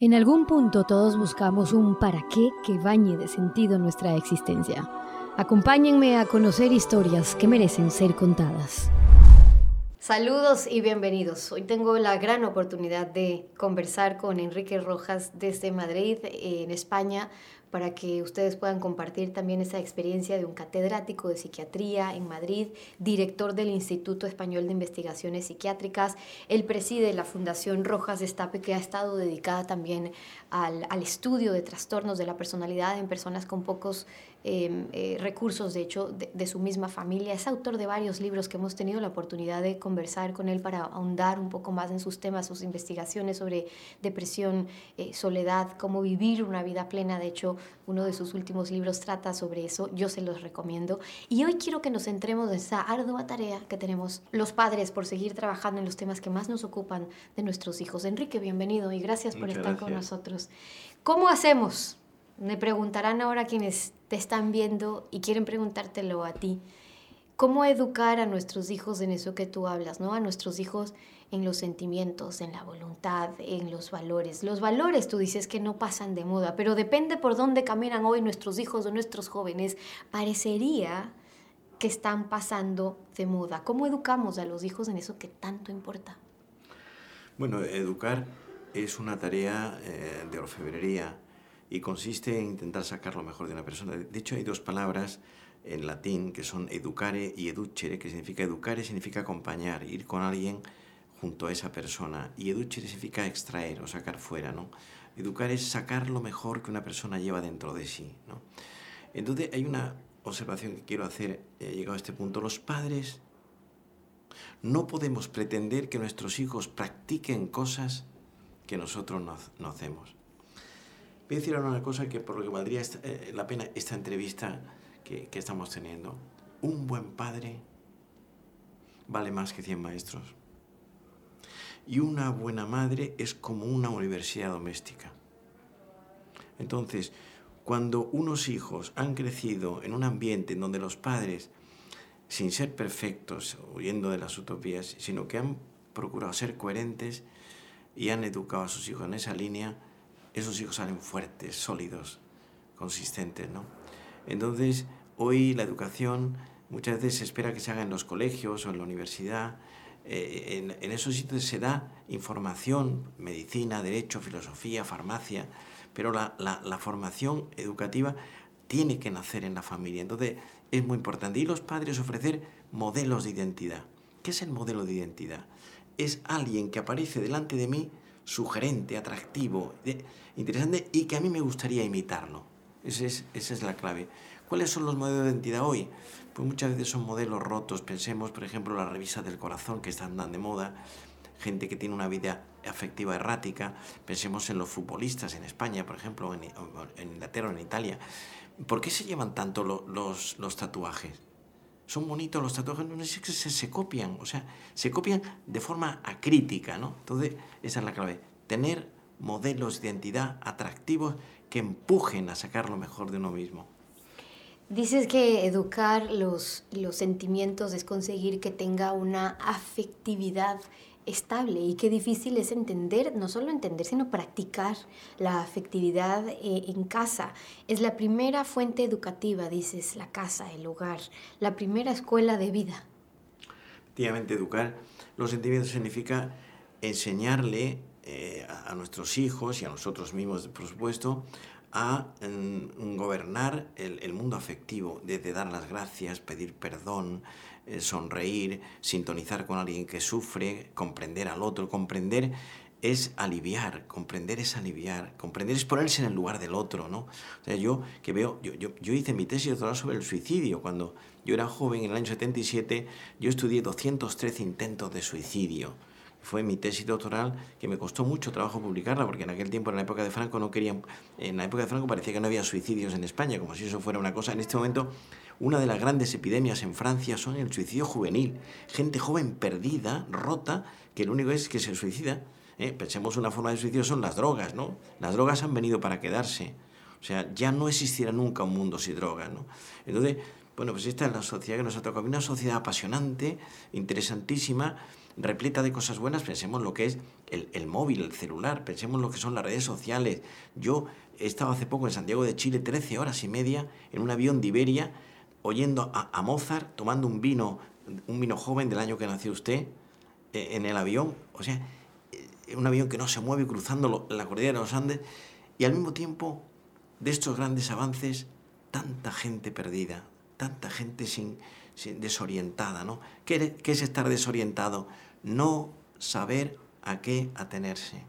En algún punto todos buscamos un para qué que bañe de sentido nuestra existencia. Acompáñenme a conocer historias que merecen ser contadas. Saludos y bienvenidos. Hoy tengo la gran oportunidad de conversar con Enrique Rojas desde Madrid, en España, para que ustedes puedan compartir también esa experiencia de un catedrático de psiquiatría en Madrid, director del Instituto Español de Investigaciones Psiquiátricas. Él preside la Fundación Rojas Destape, que ha estado dedicada también al, al estudio de trastornos de la personalidad en personas con pocos Em, eh, recursos, de hecho, de, su misma familia. Es autor de varios libros que hemos tenido la oportunidad de conversar con él para ahondar un poco más en sus temas, sus investigaciones sobre depresión, eh, soledad, cómo vivir una vida plena. De hecho, uno de sus últimos libros trata sobre eso. Yo se los recomiendo. Y hoy quiero que nos centremos en esa ardua tarea que tenemos los padres por seguir trabajando en los temas que más nos ocupan de nuestros hijos. Enrique, bienvenido y gracias por estar con nosotros. ¿Cómo hacemos? Me preguntarán ahora quienes te están viendo y quieren preguntártelo a ti. ¿Cómo educar a nuestros hijos en eso que tú hablas, ¿no? A nuestros hijos en los sentimientos, en la voluntad, en los valores. Los valores tú dices que no pasan de moda, pero depende por dónde caminan hoy nuestros hijos o nuestros jóvenes, parecería que están pasando de moda. ¿Cómo educamos a los hijos en eso que tanto importa? Bueno, educar es una tarea eh, de orfebrería y consiste en intentar sacar lo mejor de una persona. De hecho, hay dos palabras en latín que son educare y educere, que significa educare significa acompañar, ir con alguien junto a esa persona, y educere significa extraer o sacar fuera, ¿no? Educar es sacar lo mejor que una persona lleva dentro de sí, ¿no? Entonces hay una observación que quiero hacer, he llegado a este punto, los padres no podemos pretender que nuestros hijos practiquen cosas que nosotros no, hacemos. Voy a decir ahora una cosa que por lo que valdría eh, la pena esta entrevista que, que estamos teniendo. Un buen padre vale más que 100 maestros. Y una buena madre es como una universidad doméstica. Entonces, cuando unos hijos han crecido en un ambiente en donde los padres, sin ser perfectos, huyendo de las utopías, sino que han procurado ser coherentes y han educado a sus hijos en esa línea, esos hijos salen fuertes, sólidos, consistentes, ¿no? Entonces, hoy la educación muchas veces se espera que se haga en los colegios o en la universidad. Eh, en, esos sitios se da información, medicina, derecho, filosofía, farmacia, pero la, la formación educativa tiene que nacer en la familia. Entonces, es muy importante. Y los padres ofrecer modelos de identidad. ¿Qué es el modelo de identidad? Es alguien que aparece delante de mí sugerente, atractivo, interesante y que a mí me gustaría imitarlo. Esa es, la clave. ¿Cuáles son los modelos de identidad hoy? Pues muchas veces son modelos rotos. Pensemos, por ejemplo, la revista del corazón que están tan de moda, gente que tiene una vida afectiva errática. Pensemos en los futbolistas en España, por ejemplo, en, en Inglaterra en Italia. ¿Por qué se llevan tanto los tatuajes? Son bonitos los tatuajes, no sé que se, se, copian, o sea, se copian de forma acrítica, ¿no? Entonces, esa es la clave, tener modelos de identidad atractivos que empujen a sacar lo mejor de uno mismo. Dices que educar los, los sentimientos es conseguir que tenga una afectividad estable y qué difícil es entender, no solo entender, sino practicar la afectividad eh, en casa. Es la primera fuente educativa, dices, la casa, el hogar, la primera escuela de vida. Efectivamente, educar los sentimientos significa enseñarle eh, a, nuestros hijos y a nosotros mismos, por supuesto, a mm, gobernar el, el, mundo afectivo, desde dar las gracias, pedir perdón, sonreír, sintonizar con alguien que sufre, comprender al otro. Comprender es aliviar, comprender es aliviar, comprender es ponerse en el lugar del otro, ¿no? O sea, yo que veo, yo, yo, yo hice mi tesis doctoral sobre el suicidio. Cuando yo era joven, en el año 77, yo estudié 213 intentos de suicidio fue mi tesis doctoral que me costó mucho trabajo publicarla porque en aquel tiempo en la época de Franco no querían en la época de Franco parecía que no había suicidios en España como si eso fuera una cosa en este momento una de las grandes epidemias en Francia son el suicidio juvenil. Gente joven perdida, rota, que lo único es que se suicida. ¿eh? Pensemos una forma de suicidio son las drogas, ¿no? Las drogas han venido para quedarse. O sea, ya no existirá nunca un mundo sin drogas, ¿no? Entonces, bueno, pues esta es la sociedad que nos ha tocado. Una sociedad apasionante, interesantísima, repleta de cosas buenas, pensemos lo que es el, el, móvil, el celular, pensemos lo que son las redes sociales. Yo he estado hace poco en Santiago de Chile 13 horas y media en un avión de Iberia oyendo a, Mozart tomando un vino, un vino joven del año que nació usted, eh, en el avión. O sea, eh, un avión que no se mueve cruzando la cordillera de los Andes y al mismo tiempo de estos grandes avances, tanta gente perdida, tanta gente sin, desorientada, ¿no? ¿Qué, ¿Qué es estar desorientado? No saber a qué atenerse.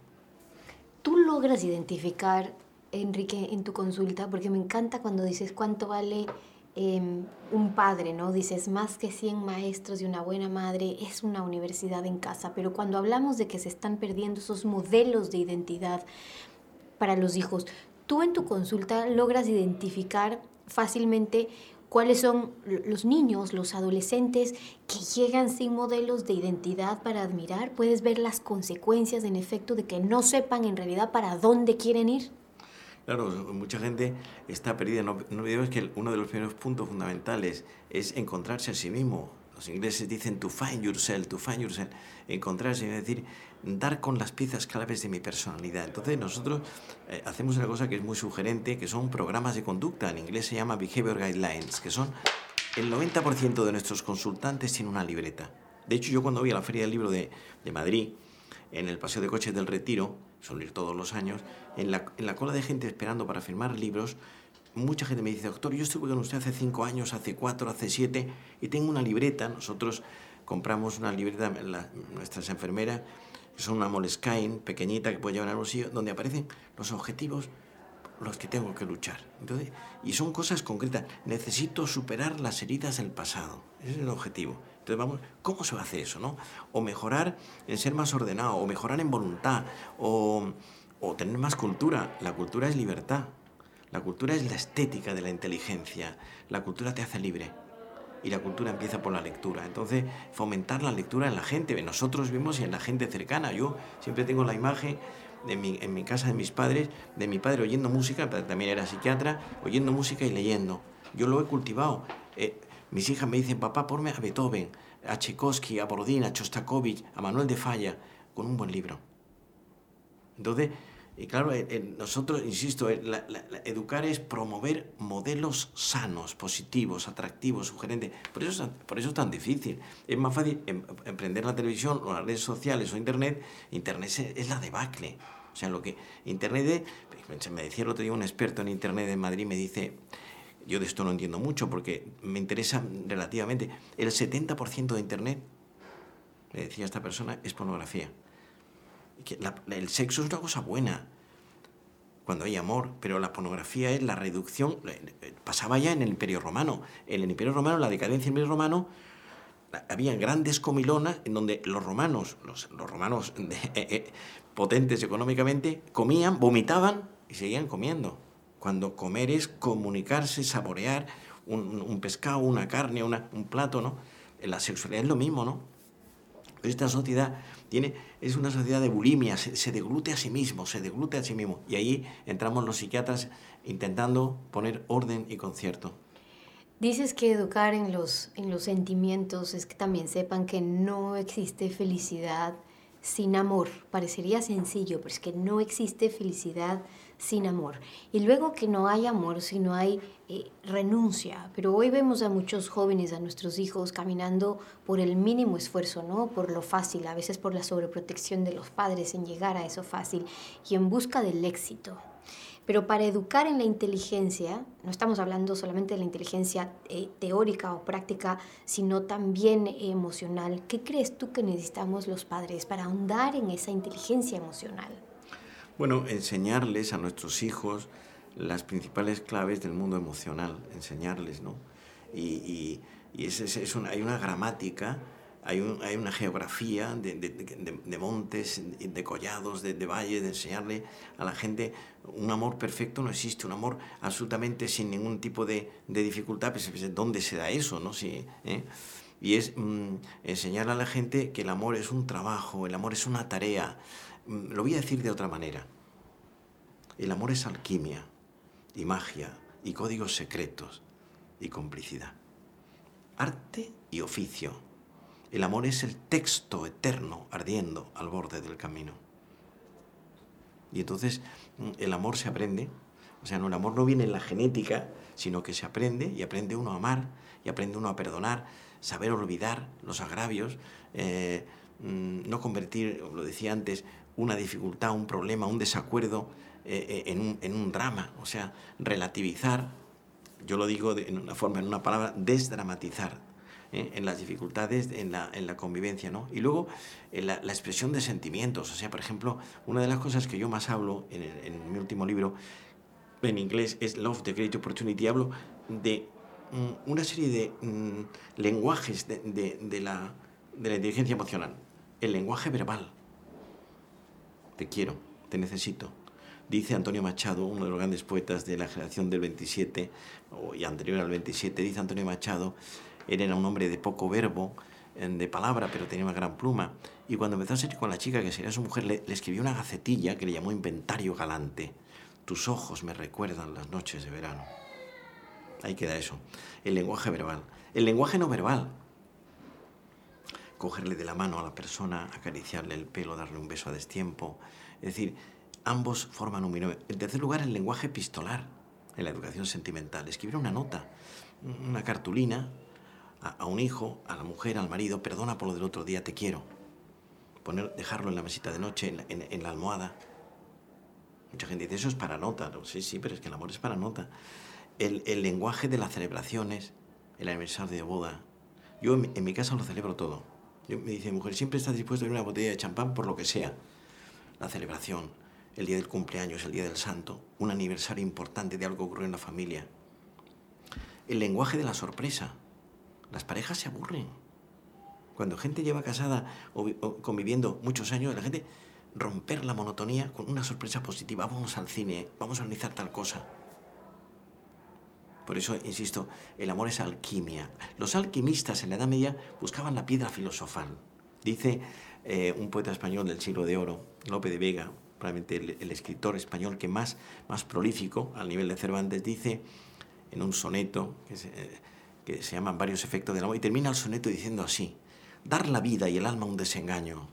¿Tú logras identificar, Enrique, en tu consulta? Porque me encanta cuando dices cuánto vale em, un padre, ¿no? Dices, más que 100 maestros y una buena madre es una universidad en casa, pero cuando hablamos de que se están perdiendo esos modelos de identidad para los hijos, tú en tu consulta logras identificar fácilmente cuáles son los niños, los adolescentes que llegan sin modelos de identidad para admirar. Puedes ver las consecuencias, en efecto, de que no sepan en realidad para dónde quieren ir. Claro, mucha gente está perdida. No, olvidemos que uno de los primeros puntos fundamentales es encontrarse a sí mismo. Los ingleses dicen to find yourself, to find yourself. Encontrarse, es decir, dar con las piezas claves de mi personalidad. Entonces nosotros eh, hacemos una cosa que es muy sugerente, que son programas de conducta. En inglés se llama Behavior Guidelines, que son el 90% de nuestros consultantes tienen una libreta. De hecho, yo cuando voy a la Feria del Libro de, de Madrid, en el Paseo de Coches del Retiro, suelo ir todos los años, en la, en la cola de gente esperando para firmar libros, mucha gente me dice, doctor, yo estuve con usted hace cinco años, hace cuatro, hace siete, y tengo una libreta. Nosotros compramos una libreta, nuestras enfermeras son una Moleskine pequeñita que puede llevar al bolsillo, donde aparecen los objetivos los que tengo que luchar. Entonces, y son cosas concretas. Necesito superar las heridas del pasado. Ese es el objetivo. Entonces, vamos, ¿cómo se hace eso? No? O mejorar en ser más ordenado, o mejorar en voluntad, o, o tener más cultura. La cultura es libertad. La cultura es la estética de la inteligencia. La cultura te hace libre y la cultura empieza por la lectura. Entonces, fomentar la lectura en la gente. Nosotros vimos en la gente cercana. Yo siempre tengo la imagen de mi, en mi casa de mis padres, de mi padre oyendo música, también era psiquiatra, oyendo música y leyendo. Yo lo he cultivado. Eh, mis hijas me dicen, papá, ponme a Beethoven, a Tchaikovsky, a Borodín, a Chostakovich, a Manuel de Falla, con un buen libro. Entonces, y claro, nosotros, insisto, educar es promover modelos sanos, positivos, atractivos, sugerentes. Por eso, por eso es tan difícil. Es más fácil em, emprender la televisión o las redes sociales o Internet. Internet es, la debacle. O sea, lo que Internet es, me decía el otro día un experto en Internet en Madrid, me dice, yo de esto no entiendo mucho porque me interesa relativamente, el 70% de Internet, me decía esta persona, es pornografía el sexo es una cosa buena cuando hay amor, pero la pornografía es la reducción, pasaba ya en el Imperio Romano. En el Imperio Romano, la decadencia del Imperio Romano, había grandes comilonas en donde los romanos, los, romanos eh, eh, potentes económicamente, comían, vomitaban y seguían comiendo. Cuando comer es comunicarse, saborear un, pescado, una carne, un plato, ¿no? La sexualidad es lo mismo, ¿no? Esta sociedad tiene, es una sociedad de bulimia, se, deglute a sí mismo, se deglute a sí mismo. Y ahí entramos los psiquiatras intentando poner orden y concierto. Dices que educar en los, en los sentimientos es que también sepan que no existe felicidad sin amor. Parecería sencillo, pero es que no existe felicidad sin amor. Y luego que no hay amor, si no hay eh, renuncia. Pero hoy vemos a muchos jóvenes, a nuestros hijos, caminando por el mínimo esfuerzo, ¿no? Por lo fácil, a veces por la sobreprotección de los padres en llegar a eso fácil y en busca del éxito. Pero para educar en la inteligencia, no estamos hablando solamente de la inteligencia eh, teórica o práctica, sino también emocional. ¿Qué crees tú que necesitamos los padres para ahondar en esa inteligencia emocional? Bueno, enseñarles a nuestros hijos las principales claves del mundo emocional, enseñarles, ¿no? Y, es, hay una gramática, hay, hay una geografía de, de, montes, de collados, de, valles, de enseñarle a la gente un amor perfecto no existe, un amor absolutamente sin ningún tipo de, dificultad, pues, pues, ¿dónde se da eso, no? Sí, ¿eh? Y es mm, enseñar a la gente que el amor es un trabajo, el amor es una tarea, Mm, lo voy a decir de otra manera. El amor es alquimia y magia y códigos secretos y complicidad. Arte y oficio. El amor es el texto eterno ardiendo al borde del camino. Y entonces mm, el amor se aprende, o sea, no, el amor no viene en la genética, sino que se aprende y aprende uno a amar y aprende uno a perdonar, saber olvidar los agravios, eh, mm, no convertir, lo decía antes, una dificultad, un problema, un desacuerdo eh, eh, en, un, drama, o sea, relativizar, yo lo digo de, una forma, en una palabra, desdramatizar, en las dificultades, en la, en la, convivencia, ¿no? Y luego la, la, expresión de sentimientos, o sea, por ejemplo, una de las cosas que yo más hablo en, en mi último libro, en inglés es Love, the Great Opportunity, hablo de mm, una serie de mm, lenguajes de, de, de, la, de la inteligencia emocional. El lenguaje verbal, te quiero, te necesito. Dice Antonio Machado, uno de los grandes poetas de la generación del 27 y anterior al 27, dice Antonio Machado, él era un hombre de poco verbo, de palabra, pero tenía una gran pluma. Y cuando empezó a salir con la chica, que sería su mujer, le, le, escribió una gacetilla que le llamó Inventario Galante. Tus ojos me recuerdan las noches de verano. Ahí queda eso. El lenguaje verbal. El lenguaje no verbal cogerle de la mano a la persona, acariciarle el pelo, darle un beso a destiempo. Es decir, ambos forman un binomio. En tercer lugar, el lenguaje epistolar, en la educación sentimental. Escribir una nota, una cartulina a, un hijo, a la mujer, al marido, perdona por lo del otro día, te quiero. Poner, dejarlo en la mesita de noche, en la, almohada. Mucha gente dice, eso es para nota. sí, sí, pero es que el amor es para nota. El, lenguaje de las celebraciones, el aniversario de boda. Yo en, mi casa lo celebro todo me dice, mujer, siempre estás dispuesto a ir una botella de champán por lo que sea. La celebración, el día del cumpleaños, el día del santo, un aniversario importante de algo que ocurrió en la familia. El lenguaje de la sorpresa. Las parejas se aburren. Cuando gente lleva casada o, conviviendo muchos años, la gente romper la monotonía con una sorpresa positiva. Vamos al cine, vamos a analizar tal cosa. Por eso, insisto, el amor es alquimia. Los alquimistas en la Edad Media buscaban la piedra filosofal. Dice eh, un poeta español del siglo de oro, Lope de Vega, probablemente el, escritor español que más, más prolífico al nivel de Cervantes, dice en un soneto que eh, que se llaman varios efectos del amor, y termina el soneto diciendo así, dar la vida y el alma un desengaño,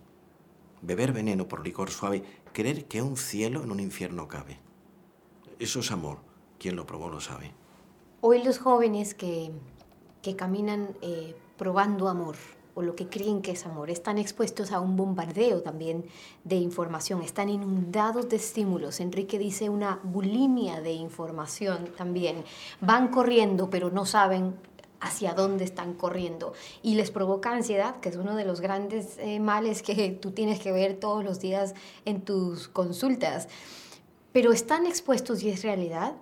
beber veneno por licor suave, creer que un cielo en un infierno cabe. Eso es amor, quien lo probó lo sabe. Hoy los jóvenes que, que caminan eh, probando amor o lo que creen que es amor, están expuestos a un bombardeo también de información, están inundados de estímulos. Enrique dice una bulimia de información también. Van corriendo, pero no saben hacia dónde están corriendo y les provoca ansiedad, que es uno de los grandes eh, males que tú tienes que ver todos los días en tus consultas. Pero están expuestos y es realidad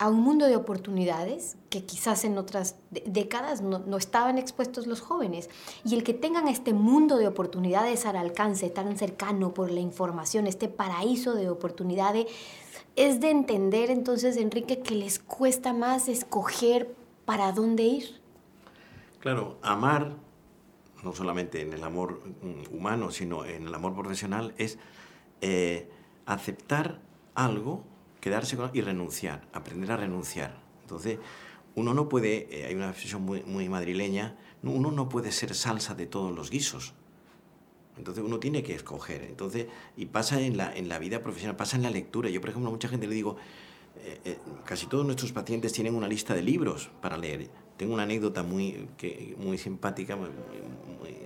a un mundo de oportunidades que quizás en otras décadas no, estaban expuestos los jóvenes. Y el que tengan este mundo de oportunidades al alcance, tan cercano por la información, este paraíso de oportunidades, es de entender entonces, Enrique, que les cuesta más escoger para dónde ir. Claro, amar, no solamente en el amor mm, humano, sino en el amor profesional, es eh, aceptar algo quedarse con, y renunciar, aprender a renunciar. Entonces, uno no puede, eh, hay una expresión muy, muy madrileña, uno no puede ser salsa de todos los guisos. Entonces uno tiene que escoger. Entonces, y pasa en la, en la vida profesional, pasa en la lectura. Yo, por ejemplo, a mucha gente le digo, eh, eh, casi todos nuestros pacientes tienen una lista de libros para leer. Tengo una anécdota muy, que, muy simpática, muy, muy,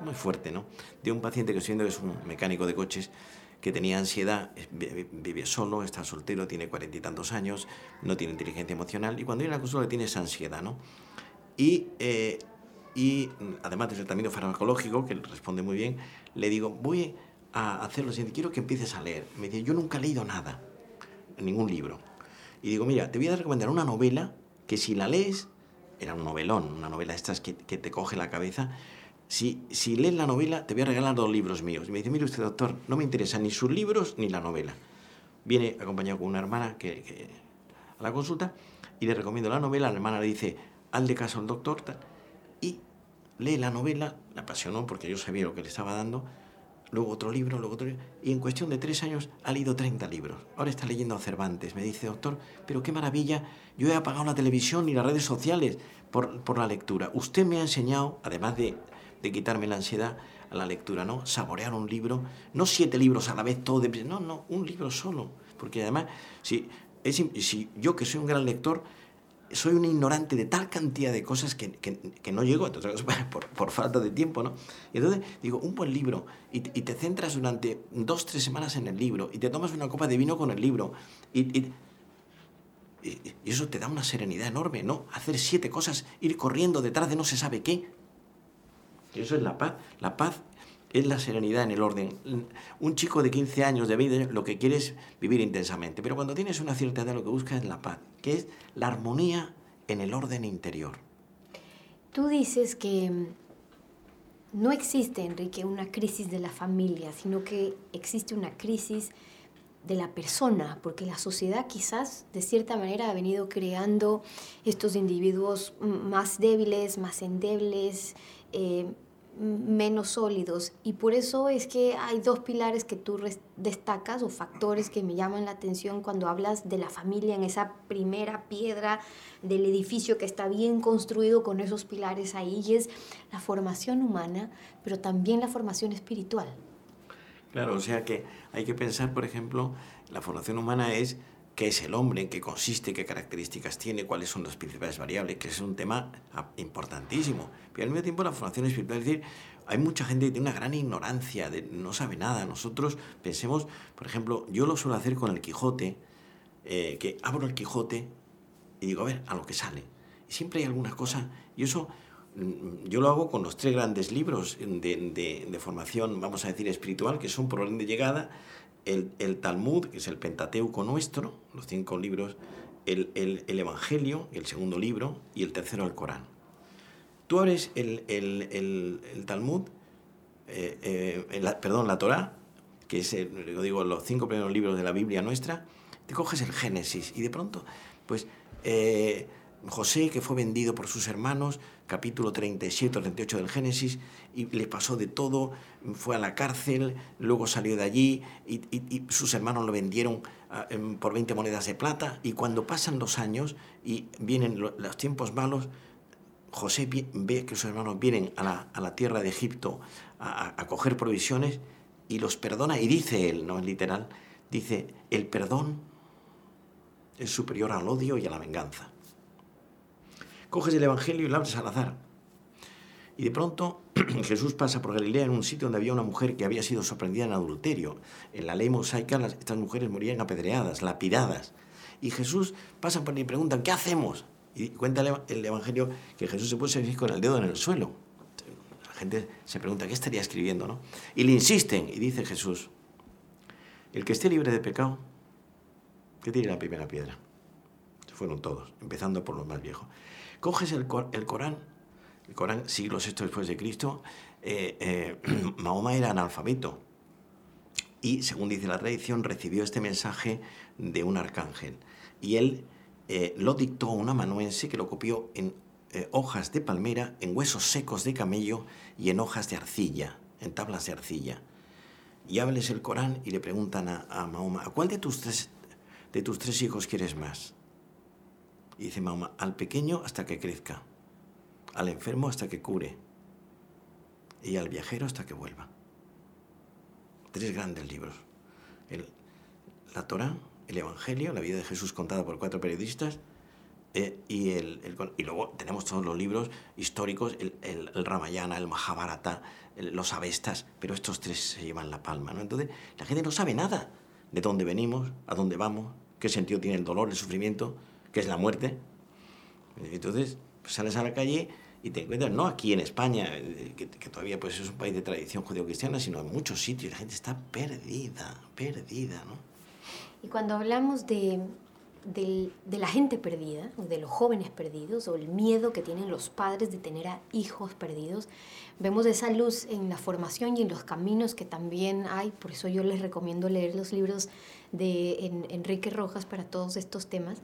muy fuerte, ¿no? De un paciente que estoy viendo que es un mecánico de coches que tenía ansiedad, vive solo, está soltero, tiene cuarenta y tantos años, no tiene inteligencia emocional y cuando viene a la consulta tiene esa ansiedad, ¿no? Y, eh, y además del tratamiento farmacológico, que responde muy bien, le digo, voy a hacer lo siguiente, quiero que empieces a leer. Me dice, yo nunca he leído nada, ningún libro. Y digo, mira, te voy a recomendar una novela que si la lees, era un novelón, una novela estas que, que te coge la cabeza, si, si lees la novela, te voy a regalar dos libros míos. Y me dice, mire usted, doctor, no me interesan ni sus libros ni la novela. Viene acompañado con una hermana que, a la consulta y le recomiendo la novela. La hermana le dice, de caso al doctor. y lee la novela, la apasionó porque yo sabía lo que le estaba dando. Luego otro libro, luego otro libro. Y en cuestión de tres años ha leído 30 libros. Ahora está leyendo a Cervantes. Me dice, doctor, pero qué maravilla. Yo he apagado la televisión y las redes sociales por, por la lectura. Usted me ha enseñado, además de de quitarme la ansiedad a la lectura, ¿no? Saborear un libro, no siete libros a la vez, todo de... No, no, un libro solo. Porque además, si, es, si yo que soy un gran lector, soy un ignorante de tal cantidad de cosas que, que, no llego, entonces, por, por, falta de tiempo, ¿no? Y entonces digo, un buen libro, y, y, te centras durante dos, tres semanas en el libro, y te tomas una copa de vino con el libro, y, y, eso te da una serenidad enorme, ¿no? Hacer siete cosas, ir corriendo detrás de no se sabe qué. Eso es la paz. La paz es la serenidad en el orden. Un chico de 15 años de vida lo que quiere es vivir intensamente, pero cuando tienes una cierta edad lo que busca es la paz, que es la armonía en el orden interior. Tú dices que mm, no existe, Enrique, una crisis de la familia, sino que existe una crisis de la persona, porque la sociedad quizás de cierta manera ha venido creando estos individuos más débiles, más endebles, eh, menos sólidos. Y por eso es que hay dos pilares que tú destacas o factores que me llaman la atención cuando hablas de la familia en esa primera piedra del edificio que está bien construido con esos pilares ahí. Es la formación humana, pero también la formación espiritual. Claro, o sea que hay que pensar, por ejemplo, la formación humana es qué es el hombre, en qué consiste, qué características tiene, cuáles son las principales variables, que es un tema ah, importantísimo. Pero al mismo tiempo la formación espiritual, es decir, hay mucha gente que tiene una gran ignorancia, de, no sabe nada. Nosotros pensemos, por ejemplo, yo lo suelo hacer con el Quijote, eh, que abro el Quijote y digo, a ver, a lo que sale. Y siempre hay alguna cosa, y eso mm, yo lo hago con los tres grandes libros de, de formación, vamos a decir, espiritual, que son por orden de llegada, el, Talmud, que es el Pentateuco nuestro, los cinco libros, el, Evangelio, el segundo libro, y el tercero el Corán. Tú abres el, Talmud, eh, eh, perdón, la Torá, que es, digo, los cinco primeros libros de la Biblia nuestra, te coges el Génesis y de pronto, pues eh, José, que fue vendido por sus hermanos, capítulo 37 o 38 del Génesis, y le pasó de todo, fue a la cárcel, luego salió de allí y, sus hermanos lo vendieron ah, por 20 monedas de plata, y cuando pasan los años y vienen los tiempos malos, José ve que sus hermanos vienen a la, tierra de Egipto a, a coger provisiones y los perdona, y dice él, no es literal, dice, el perdón es superior al odio y a la venganza coges el Evangelio y lo abres al azar. Y de pronto Jesús pasa por Galilea en un sitio donde había una mujer que había sido sorprendida en adulterio. En la ley mosaica estas mujeres morían apedreadas, lapidadas. Y Jesús pasa por y preguntan, ¿qué hacemos? Y cuenta el Evangelio que Jesús se puso con el dedo en el suelo. La gente se pregunta, ¿qué estaría escribiendo? Y le insisten y dice Jesús, el que esté libre de pecado, que tire la primera piedra. Se fueron todos, empezando por los más viejos. Coges el, el Corán, el Corán siglos esto después de Cristo, eh, eh, Mahoma era analfabeto y, según dice la tradición, recibió este mensaje de un arcángel. Y él eh, lo dictó a un amanuense que lo copió en hojas de palmera, en huesos secos de camello y en hojas de arcilla, en tablas de arcilla. Y hables el Corán y le preguntan a, a Mahoma, ¿a cuál de tus, tres, de tus tres hijos quieres más? Y dice mamá, al pequeño hasta que crezca, al enfermo hasta que cure y al viajero hasta que vuelva. Tres grandes libros. la Torah, el Evangelio, la vida de Jesús contada por cuatro periodistas, eh, y, el, y, luego tenemos todos los libros históricos, el, el, Ramayana, el Mahabharata, los Avestas, pero estos tres se llevan la palma. ¿no? Entonces, la gente no sabe nada de dónde venimos, a dónde vamos, qué sentido tiene el dolor, el sufrimiento que es la muerte. Entonces, pues sales a la calle y te encuentras, no aquí en España, eh, que, todavía pues, es un país de tradición judío-cristiana, sino en muchos sitios. La gente está perdida, perdida, ¿no? Y cuando hablamos de, de, de, la gente perdida, o de los jóvenes perdidos, o el miedo que tienen los padres de tener a hijos perdidos, vemos esa luz en la formación y en los caminos que también hay. Por eso yo les recomiendo leer los libros de Enrique Rojas para todos estos temas.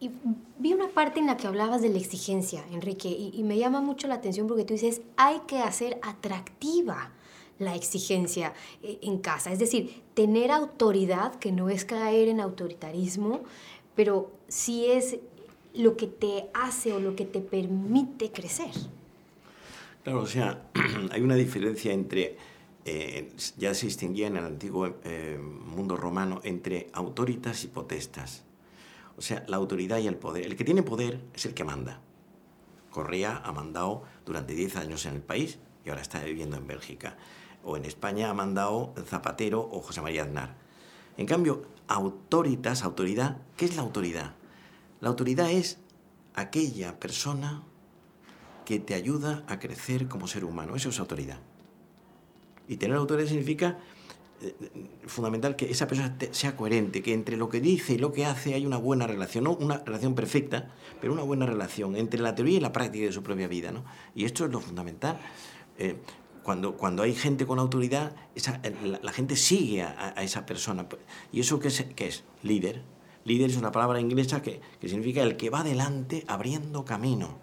Y vi una parte en la que hablabas de la exigencia, Enrique, y, me llama mucho la atención porque tú dices, hay que hacer atractiva la exigencia eh, en casa, es decir, tener autoridad, que no es caer en autoritarismo, pero sí es lo que te hace o lo que te permite crecer. Claro, o sea, hay una diferencia entre, eh, ya se distinguía en el antiguo eh, mundo romano entre autoritas y potestas. O sea, la autoridad y el poder. El que tiene poder es el que manda. Correa ha mandado durante 10 años en el país y ahora está viviendo en Bélgica. O en España ha mandado Zapatero o José María Aznar. En cambio, autoritas, autoridad, ¿qué es la autoridad? La autoridad es aquella persona que te ayuda a crecer como ser humano. Eso es autoridad. Y tener autoridad significa fundamental que esa persona sea coherente, que entre lo que dice y lo que hace hay una buena relación, no una relación perfecta, pero una buena relación entre la teoría y la práctica de su propia vida. ¿no? Y esto es lo fundamental. Eh, cuando, cuando hay gente con autoridad, esa, la, gente sigue a, esa persona. ¿Y eso qué es? Qué es? Líder. Líder es una palabra inglesa que, que significa el que va adelante abriendo camino.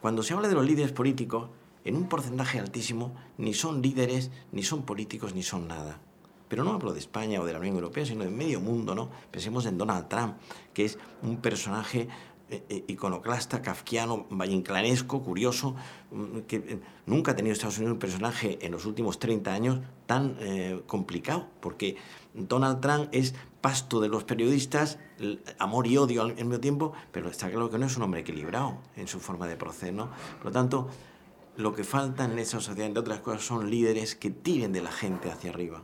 Cuando se habla de los líderes políticos, en un porcentaje altísimo, ni son líderes, ni son políticos, ni son nada. Pero no hablo de España o de la Unión Europea, sino de medio mundo, ¿no? Pensemos en Donald Trump, que es un personaje eh, eh, iconoclasta, kafkiano, vallinclanesco, curioso, mm, que eh, nunca ha tenido Estados Unidos un personaje en los últimos 30 años tan complicado, porque Donald Trump es pasto de los periodistas, amor y odio al mismo tiempo, pero está claro que no es un hombre equilibrado en su forma de proceder, ¿no? Por lo tanto, lo que falta en esa sociedad, entre otras cosas, son líderes que tiren de la gente hacia arriba.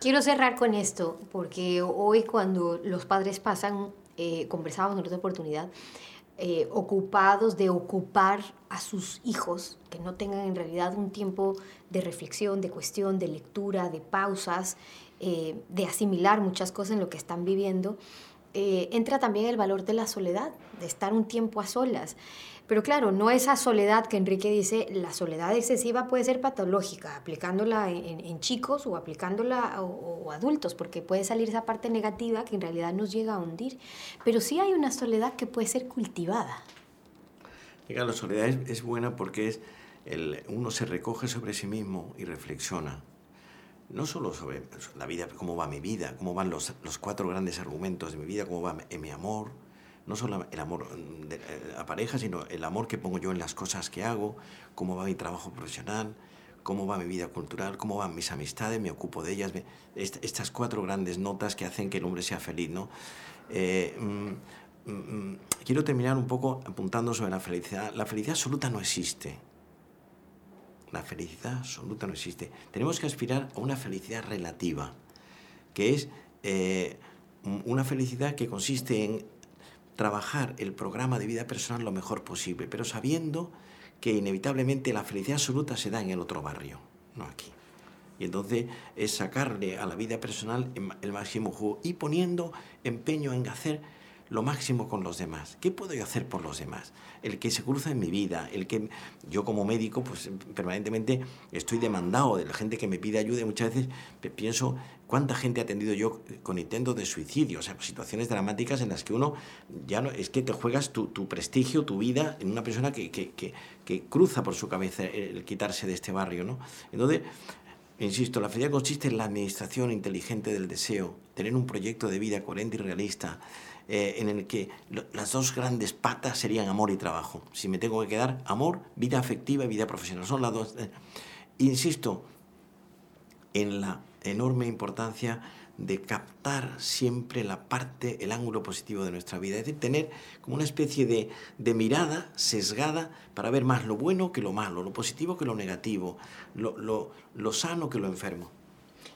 Quiero cerrar con esto, porque hoy cuando los padres pasan, eh, conversábamos en otra oportunidad, eh, ocupados de ocupar a sus hijos, que no tengan en realidad un tiempo de reflexión, de cuestión, de lectura, de pausas, eh, de asimilar muchas cosas en lo que están viviendo, eh, entra también el valor de la soledad, de estar un tiempo a solas. Pero claro, no esa soledad que Enrique dice, la soledad excesiva puede ser patológica, aplicándola en, chicos o aplicándola o, adultos, porque puede salir esa parte negativa que en realidad nos llega a hundir. Pero sí hay una soledad que puede ser cultivada. la soledad es, buena porque es uno se recoge sobre sí mismo y reflexiona no solo sobre la vida, cómo va mi vida, cómo van los, los cuatro grandes argumentos de mi vida, cómo va mi amor, no solo el amor de la pareja, sino el amor que pongo yo en las cosas que hago, cómo va mi trabajo profesional, cómo va mi vida cultural, cómo van mis amistades, me ocupo de ellas, estas cuatro grandes notas que hacen que el hombre sea feliz, ¿no? Eh, mm, mm, mm, quiero terminar un poco apuntando sobre la felicidad. La felicidad absoluta no existe. La felicidad absoluta no existe. Tenemos que aspirar a una felicidad relativa, que es eh, una felicidad que consiste en trabajar el programa de vida personal lo mejor posible, pero sabiendo que inevitablemente la felicidad absoluta se da en el otro barrio, no aquí. Y entonces es sacarle a la vida personal el máximo jugo y poniendo empeño en hacer lo máximo con los demás. ¿Qué puedo yo hacer por los demás? El que se cruza en mi vida, el que yo como médico pues permanentemente estoy demandado de la gente que me pide ayuda muchas veces pienso cuánta gente he atendido yo con intentos de suicidio, o sea, situaciones dramáticas en las que uno ya no, es que te juegas tu, prestigio, tu vida en una persona que, que, que, que, cruza por su cabeza el quitarse de este barrio, ¿no? Entonces, Insisto, la felicidad consiste en la administración inteligente del deseo, tener un proyecto de vida coherente y realista, eh, en el que las dos grandes patas serían amor y trabajo. Si me tengo que quedar, amor, vida afectiva y vida profesional. Son las dos. Eh, insisto en la enorme importancia de captar siempre la parte, el ángulo positivo de nuestra vida, es decir, tener como una especie de, de, mirada sesgada para ver más lo bueno que lo malo, lo positivo que lo negativo, lo, lo, lo sano que lo enfermo.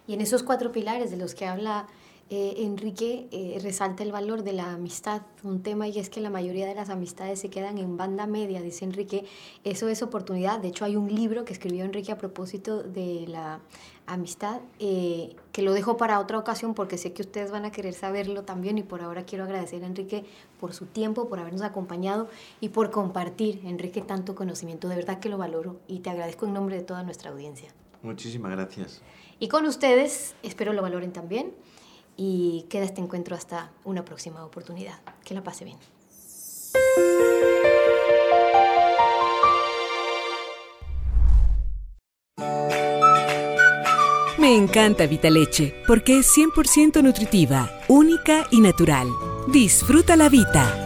Y en esos cuatro pilares de los que habla eh, Enrique eh, resalta el valor de la amistad, un tema y es que la mayoría de las amistades se quedan en banda media, dice Enrique, eso es oportunidad, de hecho hay un libro que escribió Enrique a propósito de la amistad, eh, que lo dejo para otra ocasión porque sé que ustedes van a querer saberlo también y por ahora quiero agradecer a Enrique por su tiempo, por habernos acompañado y por compartir, Enrique, tanto conocimiento, de verdad que lo valoro y te agradezco en nombre de toda nuestra audiencia. Muchísimas gracias. Y con ustedes, espero lo valoren también y queda este encuentro hasta una próxima oportunidad. Que la pase bien. Me encanta Vitaleche porque es 100% nutritiva, única y natural. Disfruta la vida.